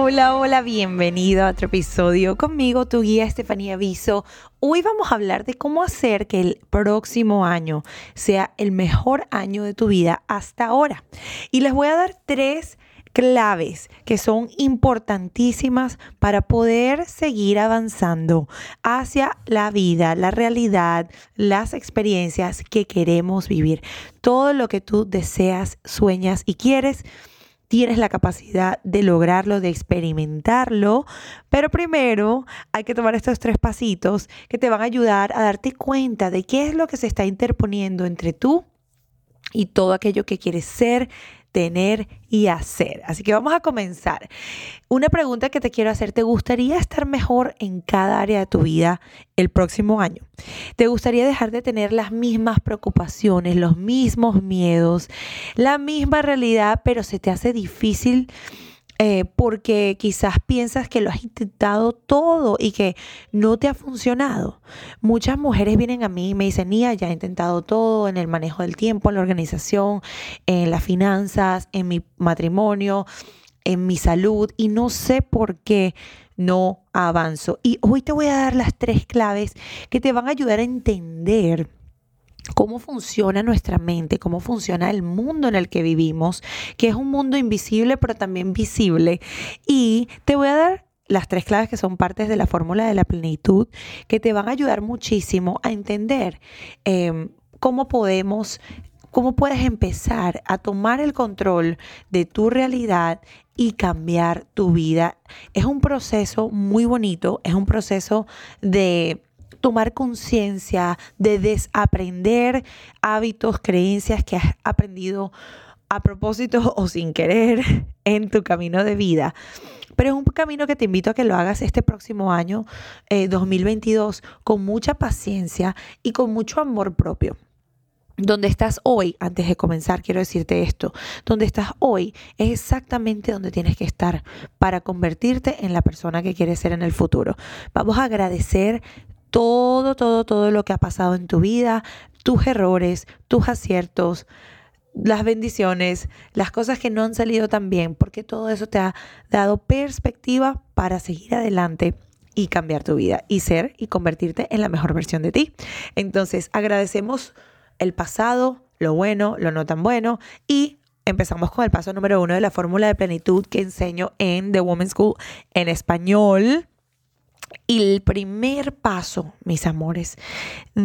Hola, hola, bienvenido a otro episodio conmigo, tu guía Estefanía Viso. Hoy vamos a hablar de cómo hacer que el próximo año sea el mejor año de tu vida hasta ahora. Y les voy a dar tres claves que son importantísimas para poder seguir avanzando hacia la vida, la realidad, las experiencias que queremos vivir. Todo lo que tú deseas, sueñas y quieres tienes la capacidad de lograrlo, de experimentarlo, pero primero hay que tomar estos tres pasitos que te van a ayudar a darte cuenta de qué es lo que se está interponiendo entre tú y todo aquello que quieres ser, tener y hacer. Así que vamos a comenzar. Una pregunta que te quiero hacer, ¿te gustaría estar mejor en cada área de tu vida el próximo año? ¿Te gustaría dejar de tener las mismas preocupaciones, los mismos miedos, la misma realidad, pero se te hace difícil? Eh, porque quizás piensas que lo has intentado todo y que no te ha funcionado. Muchas mujeres vienen a mí y me dicen, Nia, ya he intentado todo en el manejo del tiempo, en la organización, en las finanzas, en mi matrimonio, en mi salud y no sé por qué no avanzo. Y hoy te voy a dar las tres claves que te van a ayudar a entender cómo funciona nuestra mente, cómo funciona el mundo en el que vivimos, que es un mundo invisible pero también visible. Y te voy a dar las tres claves que son partes de la fórmula de la plenitud, que te van a ayudar muchísimo a entender em, cómo podemos, cómo puedes empezar a tomar el control de tu realidad y cambiar tu vida. Es un proceso muy bonito, es un proceso de tomar conciencia, de desaprender hábitos, creencias que has aprendido a propósito o sin querer en tu camino de vida. Pero es un camino que te invito a que lo hagas este próximo año, 2022, eh, con mucha paciencia y con mucho amor propio. Donde estás hoy, antes de comenzar, quiero decirte esto, donde estás hoy es exactamente donde tienes que estar para convertirte en la persona que quieres ser en el futuro. Vamos a agradecer todo, todo, todo lo que ha pasado en tu vida, tus errores, tus aciertos, las bendiciones, las cosas que no han salido tan bien, porque todo eso te ha dado perspectiva para seguir adelante y cambiar tu vida y ser y convertirte en la mejor versión de ti. Entonces, agradecemos el pasado, lo bueno, lo no tan bueno y empezamos con el paso número uno de la fórmula de plenitud que enseño en The Women's School en español. Y el primer paso, mis amores,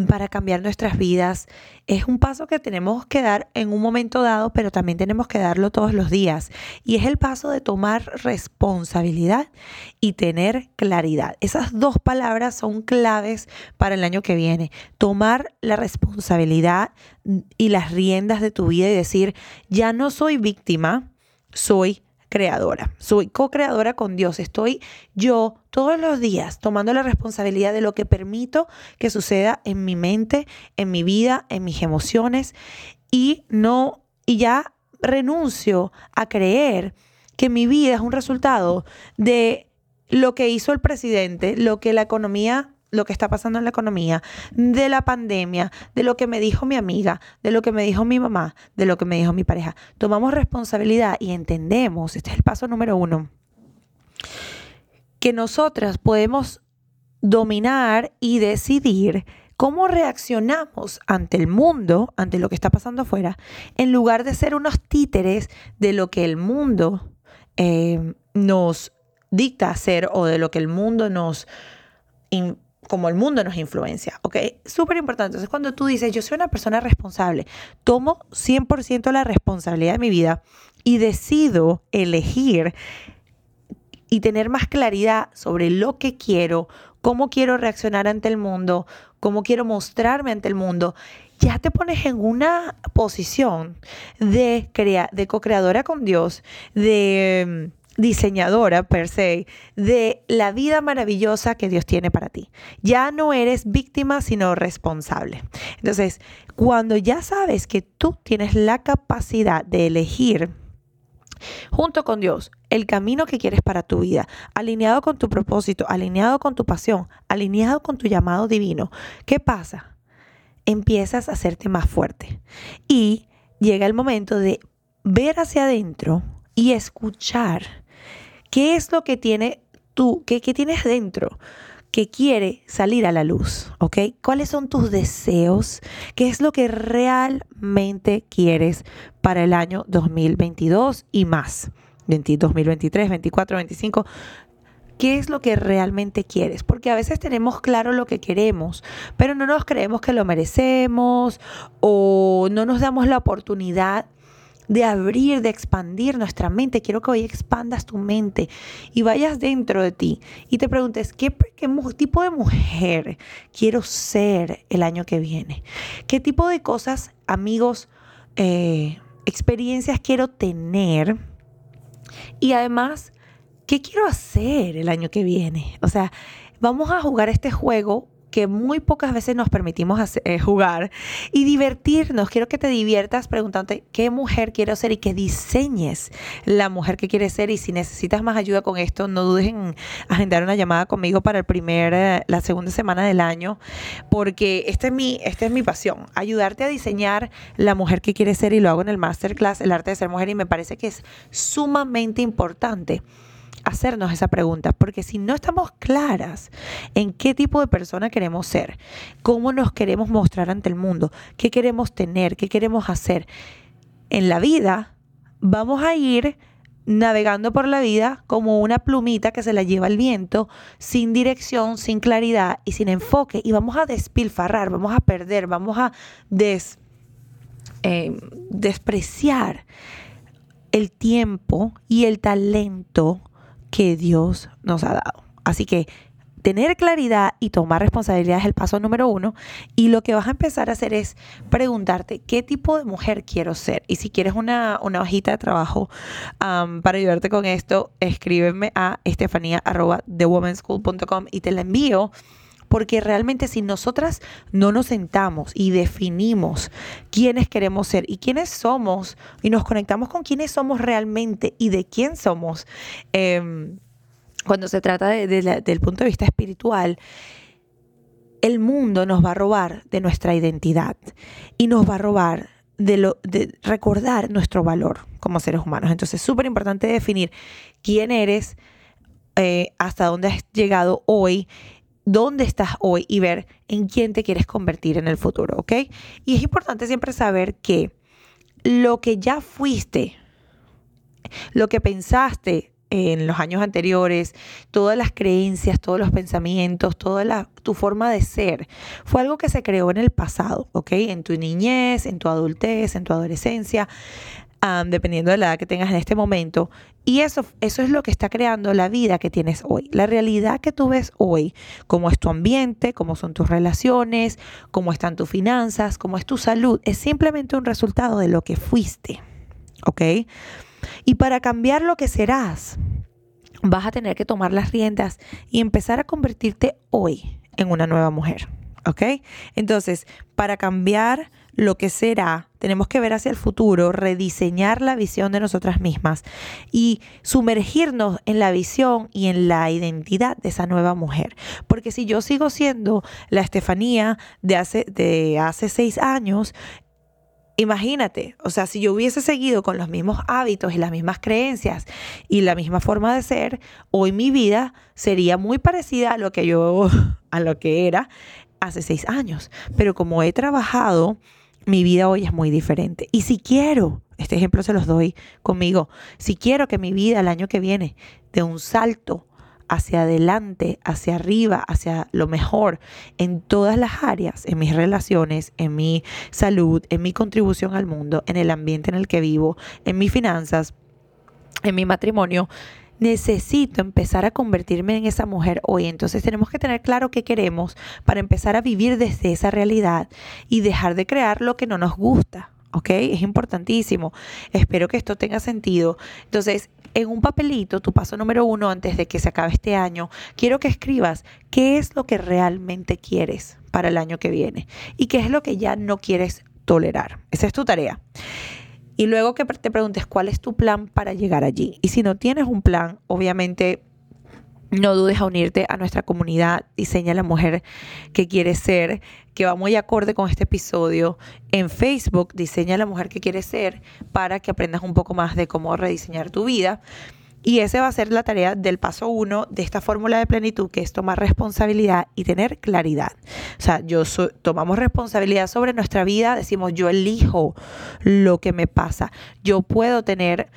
para cambiar nuestras vidas es un paso que tenemos que dar en un momento dado, pero también tenemos que darlo todos los días. Y es el paso de tomar responsabilidad y tener claridad. Esas dos palabras son claves para el año que viene. Tomar la responsabilidad y las riendas de tu vida y decir, ya no soy víctima, soy creadora, soy co-creadora con Dios. Estoy yo todos los días tomando la responsabilidad de lo que permito que suceda en mi mente, en mi vida, en mis emociones y no y ya renuncio a creer que mi vida es un resultado de lo que hizo el presidente, lo que la economía lo que está pasando en la economía, de la pandemia, de lo que me dijo mi amiga, de lo que me dijo mi mamá, de lo que me dijo mi pareja. Tomamos responsabilidad y entendemos, este es el paso número uno, que nosotras podemos dominar y decidir cómo reaccionamos ante el mundo, ante lo que está pasando afuera, en lugar de ser unos títeres de lo que el mundo eh, nos dicta hacer o de lo que el mundo nos como el mundo nos influencia, ¿ok? Súper importante. Entonces, cuando tú dices, yo soy una persona responsable, tomo 100% la responsabilidad de mi vida y decido elegir y tener más claridad sobre lo que quiero, cómo quiero reaccionar ante el mundo, cómo quiero mostrarme ante el mundo, ya te pones en una posición de, de co-creadora con Dios, de diseñadora per se de la vida maravillosa que Dios tiene para ti. Ya no eres víctima, sino responsable. Entonces, cuando ya sabes que tú tienes la capacidad de elegir junto con Dios el camino que quieres para tu vida, alineado con tu propósito, alineado con tu pasión, alineado con tu llamado divino, ¿qué pasa? Empiezas a hacerte más fuerte y llega el momento de ver hacia adentro y escuchar ¿Qué es lo que tiene tú, qué, tienes dentro? que quiere salir a la luz, ¿ok? ¿Cuáles son tus deseos? ¿Qué es lo que realmente quieres para el año 2022 y más? 2023, 24, 25. ¿Qué es lo que realmente quieres? Porque a veces tenemos claro lo que queremos, pero no nos creemos que lo merecemos o no nos damos la oportunidad de abrir, de expandir nuestra mente. Quiero que hoy expandas tu mente y vayas dentro de ti y te preguntes, ¿qué, tipo de mujer quiero ser el año que viene? ¿Qué tipo de cosas, amigos, eh, experiencias quiero tener? Y además, ¿qué quiero hacer el año que viene? O sea, vamos a jugar este juego que muy pocas veces nos permitimos eh, jugar y divertirnos. Quiero que te diviertas preguntándote qué mujer quiero ser y que diseñes la mujer que quieres ser. Y si necesitas más ayuda con esto, no dudes en agendar una llamada conmigo para el primer, eh, la segunda semana del año, porque esta es mi, esta es mi pasión, ayudarte a diseñar la mujer que quieres ser y lo hago en el masterclass, el arte de ser mujer y me parece que es sumamente importante hacernos esa pregunta, porque si no estamos claras en qué tipo de persona queremos ser, cómo nos queremos mostrar ante el mundo, qué queremos tener, qué queremos hacer en la vida, vamos a ir navegando por la vida como una plumita que se la lleva el viento, sin dirección, sin claridad y sin enfoque, y vamos a despilfarrar, vamos a perder, vamos a des, eh, despreciar el tiempo y el talento que Dios nos ha dado. Así que tener claridad y tomar responsabilidad es el paso número uno. Y lo que vas a empezar a hacer es preguntarte qué tipo de mujer quiero ser. Y si quieres una, hojita de trabajo para ayudarte con esto, escríbeme a estefanía.thewomenschool.com y te la envío. Porque realmente si nosotras no nos sentamos y definimos quiénes queremos ser y quiénes somos y nos conectamos con quiénes somos realmente y de quién somos, em, cuando se trata del punto de vista espiritual, el mundo nos va a robar de nuestra identidad y nos va a robar de, lo, de recordar nuestro valor como seres humanos. Entonces es súper importante definir quién eres, eh, hasta dónde has llegado hoy dónde estás hoy y ver en quién te quieres convertir en el futuro, ¿ok? Y es importante siempre saber que lo que ya fuiste, lo que pensaste en los años anteriores, todas las creencias, todos los pensamientos, toda la, tu forma de ser, fue algo que se creó en el pasado, ¿ok? En tu niñez, en tu adultez, en tu adolescencia dependiendo de la edad que tengas en este momento. Y eso, eso es lo que está creando la vida que tienes hoy. La realidad que tú ves hoy, cómo es tu ambiente, cómo son tus relaciones, cómo están tus finanzas, cómo es tu salud, es simplemente un resultado de lo que fuiste. ¿Ok? Y para cambiar lo que serás, vas a tener que tomar las riendas y empezar a convertirte hoy en una nueva mujer. ¿Ok? Entonces, para cambiar lo que será, tenemos que ver hacia el futuro, rediseñar la visión de nosotras mismas y sumergirnos en la visión y en la identidad de esa nueva mujer. Porque si yo sigo siendo la Estefanía de hace, de hace seis años, Imagínate, o sea, si yo hubiese seguido con los mismos hábitos y las mismas creencias y la misma forma de ser, hoy mi vida sería muy parecida a lo que yo, a lo que era hace seis años. Pero como he trabajado mi vida hoy es muy diferente. Y si quiero, este ejemplo se los doy conmigo, si quiero que mi vida el año que viene dé un salto hacia adelante, hacia arriba, hacia lo mejor en todas las áreas, en mis relaciones, en mi salud, en mi contribución al mundo, en el ambiente en el que vivo, en mis finanzas, en mi matrimonio, necesito empezar a convertirme en esa mujer hoy. Entonces tenemos que tener claro qué queremos para empezar a vivir desde esa realidad y dejar de crear lo que no nos gusta. ¿ok? Es importantísimo. Espero que esto tenga sentido. Entonces, en un papelito, tu paso número uno antes de que se acabe este año, quiero que escribas qué es lo que realmente quieres para el año que viene y qué es lo que ya no quieres tolerar. Esa es tu tarea. Y luego que te preguntes cuál es tu plan para llegar allí. Y si no tienes un plan, obviamente no dudes a unirte a nuestra comunidad Diseña la Mujer que quieres ser, que va muy acorde con este episodio. En Facebook, Diseña la Mujer que quieres ser, para que aprendas un poco más de cómo rediseñar tu vida. Y esa va a ser la tarea del paso uno de esta fórmula de plenitud, que es tomar responsabilidad y tener claridad. O sea, yo tomamos responsabilidad sobre nuestra vida, decimos, yo elijo lo que me pasa. Yo puedo tener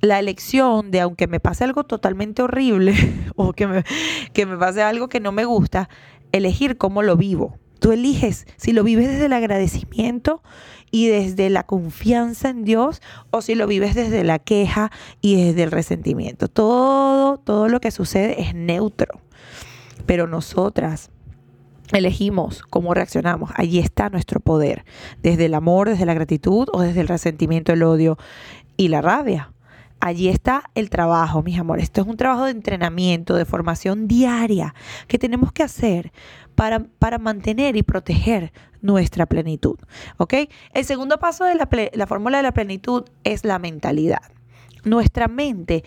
la elección de, aunque me pase algo totalmente horrible o que me, que me pase algo que no me gusta, elegir cómo lo vivo. Tú eliges si lo vives desde el agradecimiento y desde la confianza en Dios o si lo vives desde la queja y desde el resentimiento. Todo, todo lo que sucede es neutro. Pero nosotras elegimos cómo reaccionamos. Allí está nuestro poder, desde el amor, desde la gratitud o desde el resentimiento, el odio y la rabia. Allí está el trabajo, mis amores. Esto es un trabajo de entrenamiento, de formación diaria que tenemos que hacer para, para mantener y proteger nuestra plenitud. ¿Ok? El segundo paso de la, la fórmula de la plenitud es la mentalidad. Nuestra mente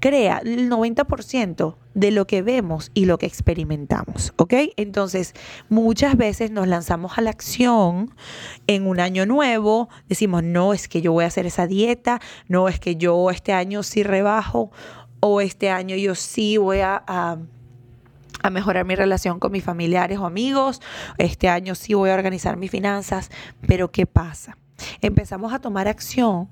crea el 90% de lo que vemos y lo que experimentamos, ¿ok? Entonces, muchas veces nos lanzamos a la acción en un año nuevo, decimos, no, es que yo voy a hacer esa dieta, no, es que yo este año sí rebajo, o este año yo sí voy a, a a mejorar mi relación con mis familiares o amigos. Este año sí voy a organizar mis finanzas. Pero ¿qué pasa? Empezamos a tomar acción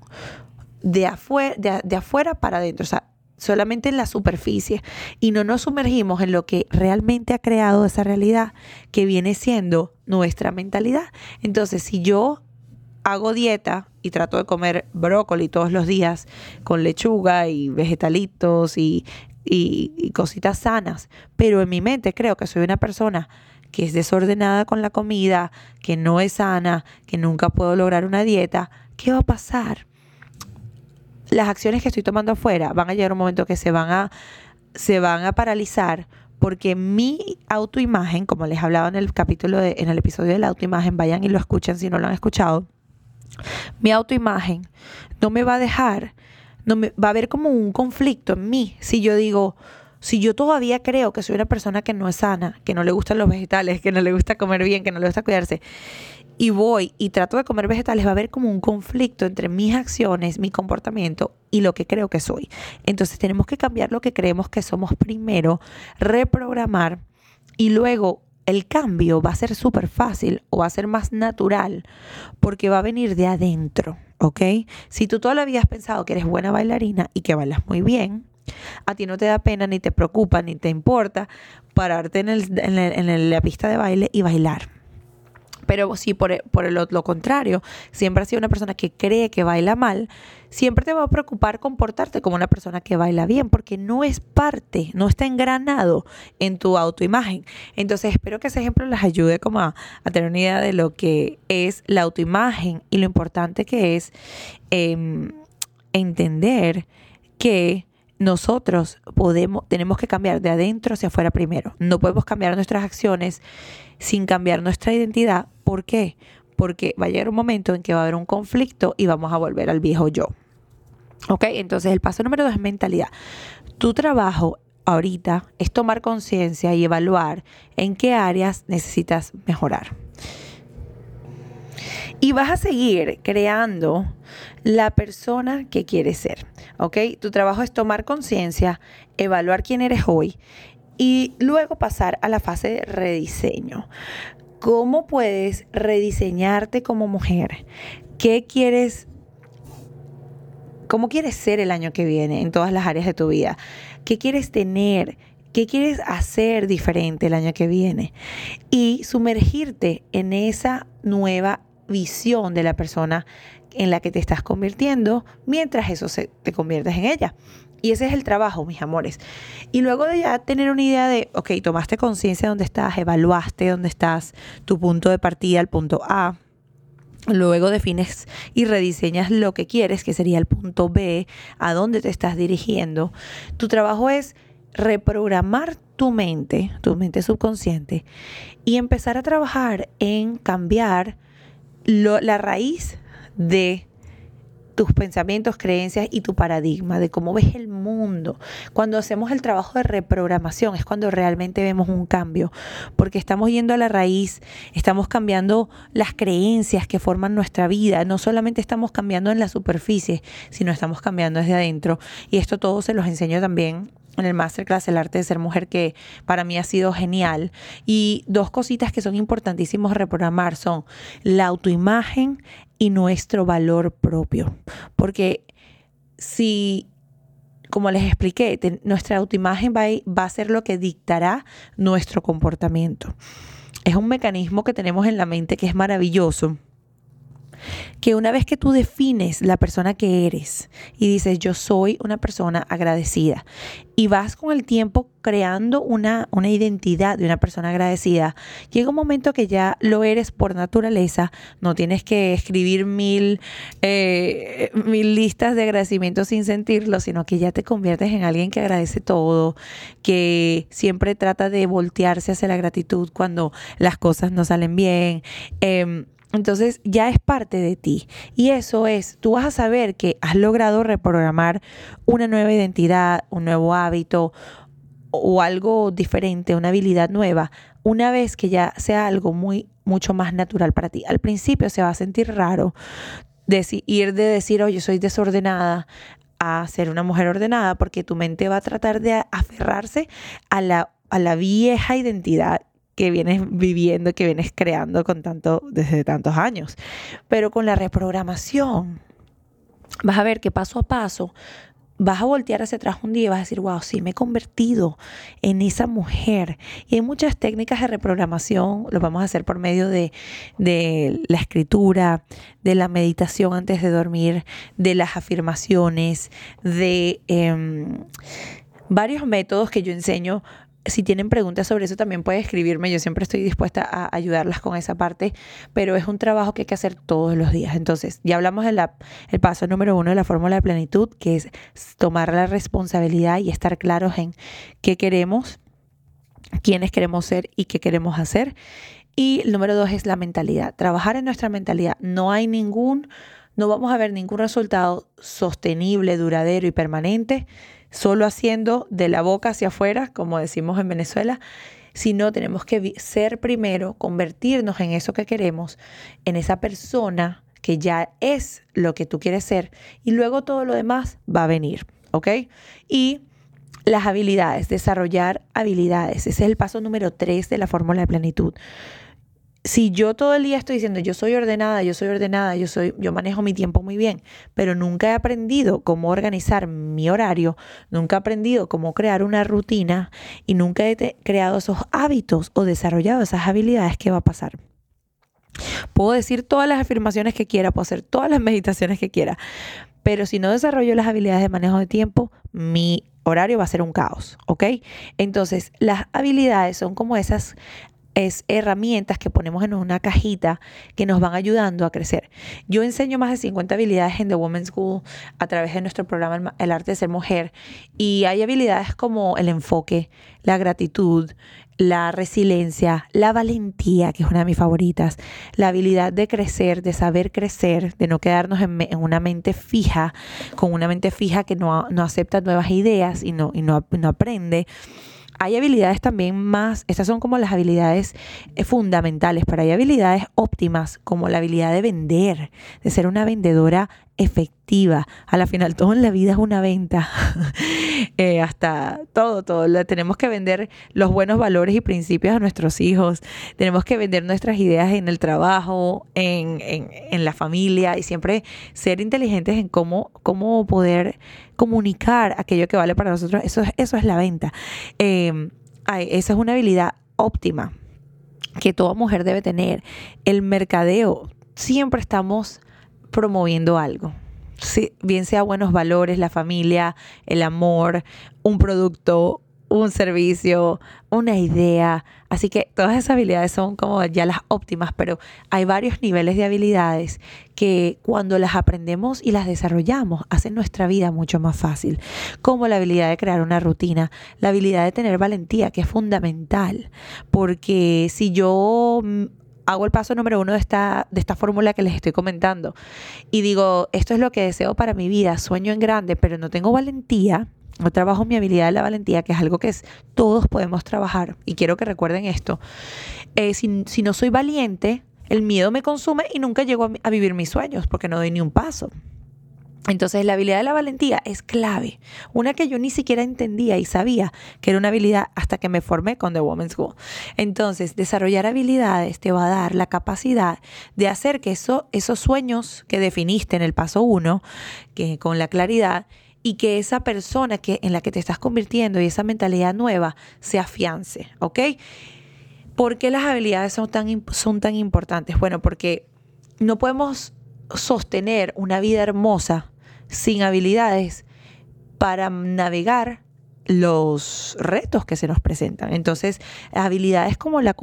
de afuera, de, afuera para adentro. O sea, solamente en la superficie y no nos sumergimos en lo que realmente ha creado esa realidad que viene siendo nuestra mentalidad. Entonces, si yo hago dieta y trato de comer brócoli todos los días con lechuga y vegetalitos y, y, cositas sanas, pero en mi mente creo que soy una persona que es desordenada con la comida, que no es sana, que nunca puedo lograr una dieta, ¿qué va a pasar? las acciones que estoy tomando afuera van a llegar un momento que se van a, se van a paralizar porque mi autoimagen, como les hablaba en el capítulo de, en el episodio de la autoimagen, vayan y lo escuchen si no lo han escuchado, mi autoimagen no me va a dejar, no me, va a haber como un conflicto en mí si yo digo, si yo todavía creo que soy una persona que no es sana, que no le gustan los vegetales, que no le gusta comer bien, que no le gusta cuidarse, y voy y trato de comer vegetales, va a haber como un conflicto entre mis acciones, mi comportamiento y lo que creo que soy. Entonces tenemos que cambiar lo que creemos que somos primero, reprogramar y luego el cambio va a ser súper fácil o va a ser más natural porque va a venir de adentro, ¿ok? Si tú toda la vida has pensado que eres buena bailarina y que bailas muy bien, a ti no te da pena, ni te preocupa, ni te importa pararte en, en la pista de baile y bailar. Pero si por, por lo, contrario, siempre has sido una persona que cree que baila mal, siempre te va a preocupar comportarte como una persona que baila bien, porque no es parte, no está engranado en tu autoimagen. Entonces espero que ese ejemplo les ayude como a, tener una idea de lo que es la autoimagen y lo importante que es em, entender que nosotros podemos, tenemos que cambiar de adentro hacia afuera primero. No podemos cambiar nuestras acciones sin cambiar nuestra identidad. ¿Por qué? Porque va a llegar un momento en que va a haber un conflicto y vamos a volver al viejo yo. ¿Ok? Entonces el paso número dos es mentalidad. Tu trabajo ahorita es tomar conciencia y evaluar en qué áreas necesitas mejorar. Y vas a seguir creando la persona que quieres ser. ¿Ok? Tu trabajo es tomar conciencia, evaluar quién eres hoy y luego pasar a la fase de rediseño. ¿Cómo puedes rediseñarte como mujer? ¿Qué quieres cómo quieres ser el año que viene en todas las áreas de tu vida? ¿Qué quieres tener? ¿Qué quieres hacer diferente el año que viene? Y sumergirte en esa nueva visión de la persona en la que te estás convirtiendo mientras eso se, te conviertes en ella. Y ese es el trabajo, mis amores. Y luego de ya tener una idea de, ok, tomaste conciencia de dónde estás, evaluaste dónde estás, tu punto de partida, el punto A, Luego defines y rediseñas lo que quieres, que sería el punto B, a dónde te estás dirigiendo. Tu trabajo es reprogramar tu mente, tu mente subconsciente, y empezar a trabajar en cambiar la raíz de tus pensamientos, creencias y tu paradigma de cómo ves el mundo. Cuando hacemos el trabajo de reprogramación es cuando realmente vemos un cambio, porque estamos yendo a la raíz, estamos cambiando las creencias que forman nuestra vida, no solamente estamos cambiando en la superficie, sino estamos cambiando desde adentro. Y esto todo se los enseño también en el masterclass El arte de ser mujer que para mí ha sido genial. Y dos cositas que son importantísimos reprogramar son la autoimagen y nuestro valor propio. Porque si, como les expliqué, nuestra autoimagen va va a ser lo que dictará nuestro comportamiento. Es un mecanismo que tenemos en la mente que es maravilloso que una vez que tú defines la persona que eres y dices yo soy una persona agradecida y vas con el tiempo creando una, una identidad de una persona agradecida, llega un momento que ya lo eres por naturaleza, no tienes que escribir mil, eh, mil listas de agradecimiento sin sentirlo, sino que ya te conviertes en alguien que agradece todo, que siempre trata de voltearse hacia la gratitud cuando las cosas no salen bien. Em, entonces ya es parte de ti. Y eso es, tú vas a saber que has logrado reprogramar una nueva identidad, un nuevo hábito o algo diferente, una habilidad nueva, una vez que ya sea algo muy, mucho más natural para ti. Al principio se va a sentir raro ir de decir, oye, soy desordenada, a ser una mujer ordenada, porque tu mente va a tratar de aferrarse a la, a la vieja identidad que vienes viviendo, que vienes creando con tanto, desde tantos años. Pero con la reprogramación, vas a ver que paso a paso vas a voltear hacia atrás un día y vas a decir, wow, sí, me he convertido en esa mujer. Y hay muchas técnicas de reprogramación, lo vamos a hacer por medio de, de la escritura, de la meditación antes de dormir, de las afirmaciones, de em, varios métodos que yo enseño si tienen preguntas sobre eso también pueden escribirme. Yo siempre estoy dispuesta a ayudarlas con esa parte, pero es un trabajo que hay que hacer todos los días. Entonces, ya hablamos del el paso número uno de la fórmula de plenitud, que es tomar la responsabilidad y estar claros en qué queremos, quiénes queremos ser y qué queremos hacer. Y el número dos es la mentalidad. Trabajar en nuestra mentalidad. No hay ningún, no vamos a ver ningún resultado sostenible, duradero y permanente solo haciendo de la boca hacia afuera, como decimos en Venezuela, sino tenemos que ser primero, convertirnos en eso que queremos, en esa persona que ya es lo que tú quieres ser, y luego todo lo demás va a venir, ¿ok? Y las habilidades, desarrollar habilidades, ese es el paso número tres de la fórmula de plenitud si yo todo el día estoy diciendo yo soy ordenada, yo soy ordenada, yo soy yo manejo mi tiempo muy bien, pero nunca he aprendido cómo organizar mi horario, nunca he aprendido cómo crear una rutina y nunca he creado esos hábitos o desarrollado esas habilidades, ¿qué va a pasar? Puedo decir todas las afirmaciones que quiera, puedo hacer todas las meditaciones que quiera, pero si no desarrollo las habilidades de manejo de tiempo, mi horario va a ser un caos, ¿ok? Entonces, las habilidades son como esas es herramientas que ponemos en una cajita que nos van ayudando a crecer. Yo enseño más de 50 habilidades en The Women's School a través de nuestro programa El arte de ser mujer y hay habilidades como el enfoque, la gratitud, la resiliencia, la valentía, que es una de mis favoritas, la habilidad de crecer, de saber crecer, de no quedarnos en, una mente fija, con una mente fija que no, no acepta nuevas ideas y no, y no, no aprende hay habilidades también más, estas son como las habilidades eh, fundamentales, pero hay habilidades óptimas como la habilidad de vender, de ser una vendedora efectiva. A la final, todo en la vida es una venta. Eh, hasta todo, todo. Tenemos que vender los buenos valores y principios a nuestros hijos. Tenemos que vender nuestras ideas en el trabajo, en, en, la familia y siempre ser inteligentes en cómo, cómo poder comunicar aquello que vale para nosotros. Eso, eso es la venta. Eh, esa es una habilidad óptima que toda mujer debe tener. El mercadeo, siempre estamos promoviendo algo. bien sea buenos valores, la familia, el amor, un producto, un servicio, una idea. Así que todas esas habilidades son como ya las óptimas, pero hay varios niveles de habilidades que cuando las aprendemos y las desarrollamos hacen nuestra vida mucho más fácil. Como la habilidad de crear una rutina, la habilidad de tener valentía, que es fundamental. Porque si yo mm, hago el paso número uno de esta, de esta fórmula que les estoy comentando y digo, esto es lo que deseo para mi vida, sueño en grande, pero no tengo valentía, no trabajo mi habilidad de la valentía, que es algo que es, todos podemos trabajar. Y quiero que recuerden esto. Eh, si, si, no soy valiente, el miedo me consume y nunca llego a, a vivir mis sueños porque no doy ni un paso. Entonces la habilidad de la valentía es clave, una que yo ni siquiera entendía y sabía que era una habilidad hasta que me formé con The Women's School. Entonces desarrollar habilidades te va a dar la capacidad de hacer que eso, esos sueños que definiste en el paso uno, que con la claridad, y que esa persona que, en la que te estás convirtiendo y esa mentalidad nueva se afiance, ¿ok? ¿Por qué las habilidades son tan, son tan importantes? Bueno, porque no podemos sostener una vida hermosa sin habilidades para navegar los retos que se nos presentan. Entonces, habilidades como la,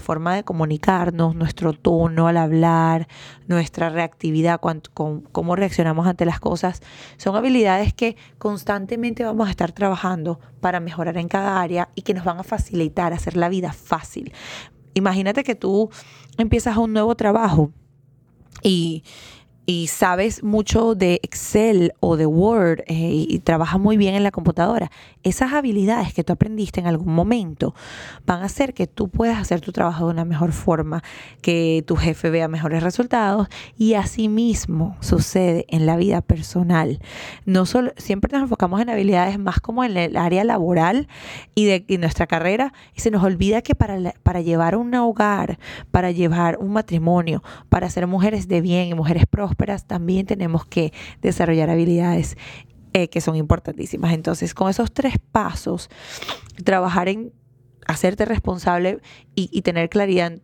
forma de comunicarnos, nuestro tono al hablar, nuestra reactividad, cómo reaccionamos ante las cosas, son habilidades que constantemente vamos a estar trabajando para mejorar en cada área y que nos van a facilitar, hacer la vida fácil. Imagínate que tú empiezas un nuevo trabajo y y sabes mucho de Excel o de Word eh, y trabajas muy bien en la computadora, esas habilidades que tú aprendiste en algún momento van a hacer que tú puedas hacer tu trabajo de una mejor forma, que tu jefe vea mejores resultados y asimismo sucede en la vida personal. No solo siempre nos enfocamos en habilidades más como en el área laboral y de nuestra carrera y se nos olvida que para, para llevar un hogar, para llevar un matrimonio, para ser mujeres de bien y mujeres prósperas, también tenemos que desarrollar habilidades eh, que son importantísimas. Entonces, con esos tres pasos, trabajar en hacerte responsable y, tener claridad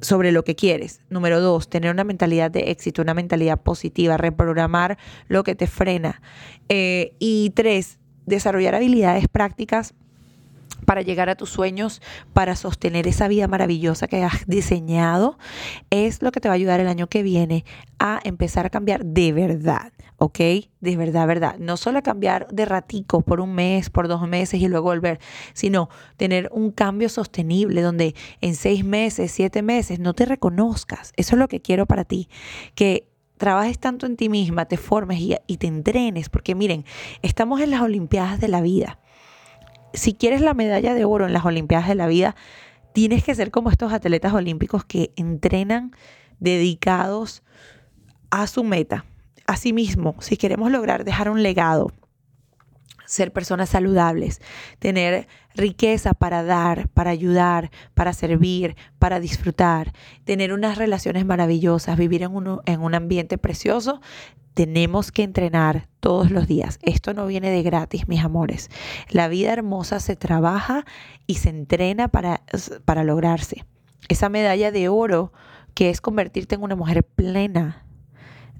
sobre lo que quieres. Número dos, tener una mentalidad de éxito, una mentalidad positiva, reprogramar lo que te frena. Eh, y tres, desarrollar habilidades prácticas para llegar a tus sueños, para sostener esa vida maravillosa que has diseñado, es lo que te va a ayudar el año que viene a empezar a cambiar de verdad, ¿ok? De verdad, verdad. No solo cambiar de ratico por un mes, por dos meses y luego volver, sino tener un cambio sostenible donde en seis meses, siete meses no te reconozcas. Eso es lo que quiero para ti, que trabajes tanto en ti misma, te formes y, y te entrenes, porque miren, estamos en las Olimpiadas de la vida si quieres la medalla de oro en las Olimpiadas de la vida, tienes que ser como estos atletas olímpicos que entrenan dedicados a su meta. Asimismo, si queremos lograr dejar un legado, ser personas saludables, tener riqueza para dar, para ayudar, para servir, para disfrutar, tener unas relaciones maravillosas, vivir en un, en un ambiente precioso, tenemos que entrenar todos los días. Esto no viene de gratis, mis amores. La vida hermosa se trabaja y se entrena para, para lograrse. Esa medalla de oro que es convertirte en una mujer plena,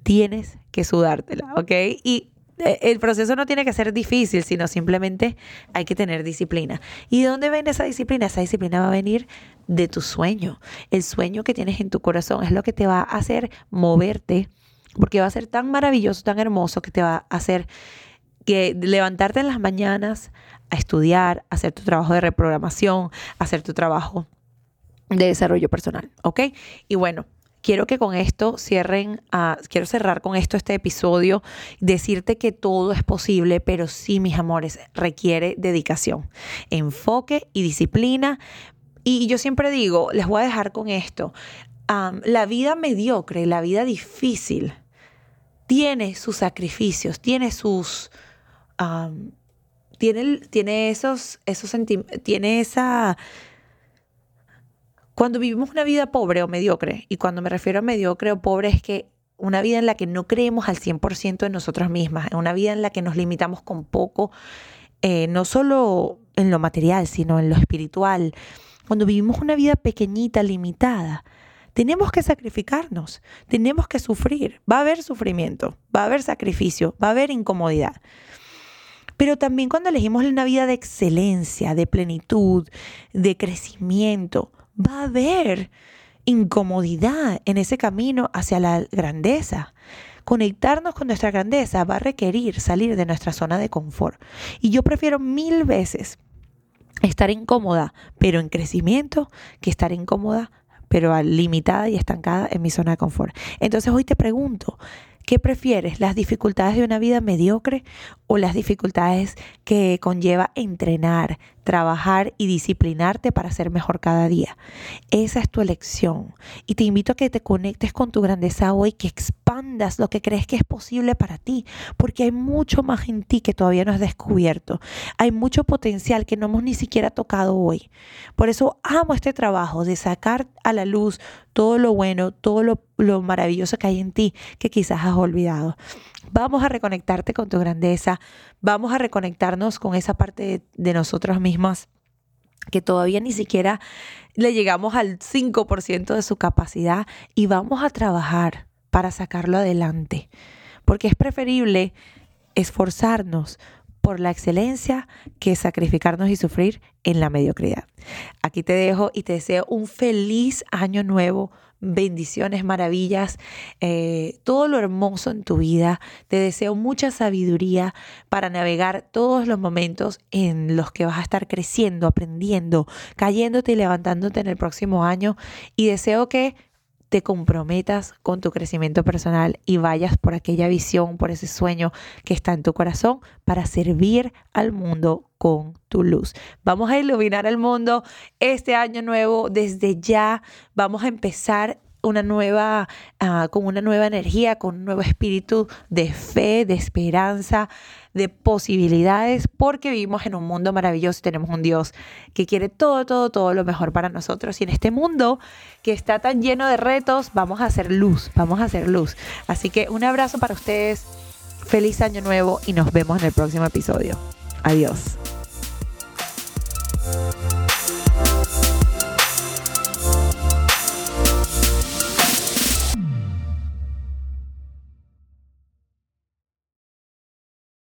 tienes que sudártela, ¿ok? Y eh, el proceso no tiene que ser difícil, sino simplemente hay que tener disciplina. ¿Y de dónde viene esa disciplina? Esa disciplina va a venir de tu sueño. El sueño que tienes en tu corazón es lo que te va a hacer moverte porque va a ser tan maravilloso, tan hermoso que te va a hacer que levantarte en las mañanas a estudiar, hacer tu trabajo de reprogramación, hacer tu trabajo de desarrollo personal, ¿ok? Y bueno, quiero que con esto cierren, quiero cerrar con esto este episodio, decirte que todo es posible, pero sí, mis amores, requiere dedicación, enfoque y disciplina. Y yo siempre digo, les voy a dejar con esto, la vida mediocre, la vida difícil, tiene sus sacrificios, tiene sus... tiene, tiene esos, esos tiene esa... Cuando vivimos una vida pobre o mediocre, y cuando me refiero a mediocre o pobre es que una vida en la que no creemos al 100% en nosotras mismas, una vida en la que nos limitamos con poco, eh, no solo en lo material, sino en lo espiritual. Cuando vivimos una vida pequeñita, limitada, tenemos que sacrificarnos, tenemos que sufrir. Va a haber sufrimiento, va a haber sacrificio, va a haber incomodidad. Pero también cuando elegimos una vida de excelencia, de plenitud, de crecimiento, va a haber incomodidad en ese camino hacia la grandeza. Conectarnos con nuestra grandeza va a requerir salir de nuestra zona de confort. Y yo prefiero mil veces estar incómoda, pero en crecimiento, que estar incómoda, pero limitada y estancada en mi zona de confort. Entonces hoy te pregunto, ¿Qué prefieres? ¿Las dificultades de una vida mediocre o las dificultades que conlleva entrenar, trabajar y disciplinarte para ser mejor cada día? Esa es tu elección. Y te invito a que te conectes con tu grandeza hoy, que expandas lo que crees que es posible para ti, porque hay mucho más en ti que todavía no has descubierto. Hay mucho potencial que no hemos ni siquiera tocado hoy. Por eso amo este trabajo de sacar a la luz todo lo bueno, todo lo, lo maravilloso que hay en ti que quizás has olvidado. Vamos a reconectarte con tu grandeza, vamos a reconectarnos con esa parte de, nosotros mismos que todavía ni siquiera le llegamos al 5% de su capacidad y vamos a trabajar para sacarlo adelante, porque es preferible esforzarnos por la excelencia que sacrificarnos y sufrir en la mediocridad. Aquí te dejo y te deseo un feliz año nuevo, bendiciones, maravillas, eh, todo lo hermoso en tu vida. Te deseo mucha sabiduría para navegar todos los momentos en los que vas a estar creciendo, aprendiendo, cayéndote y levantándote en el próximo año. Y deseo que te comprometas con tu crecimiento personal y vayas por aquella visión, por ese sueño que está en tu corazón para servir al mundo con tu luz. Vamos a iluminar el mundo este año nuevo. Desde ya vamos a empezar una nueva, ah, con una nueva energía, con un nuevo espíritu de fe, de esperanza, de posibilidades, porque vivimos en un mundo maravilloso y tenemos un Dios que quiere todo, todo, todo lo mejor para nosotros. Y en este mundo que está tan lleno de retos, vamos a hacer luz, vamos a hacer luz. Así que un abrazo para ustedes, feliz año nuevo y nos vemos en el próximo episodio. Adiós.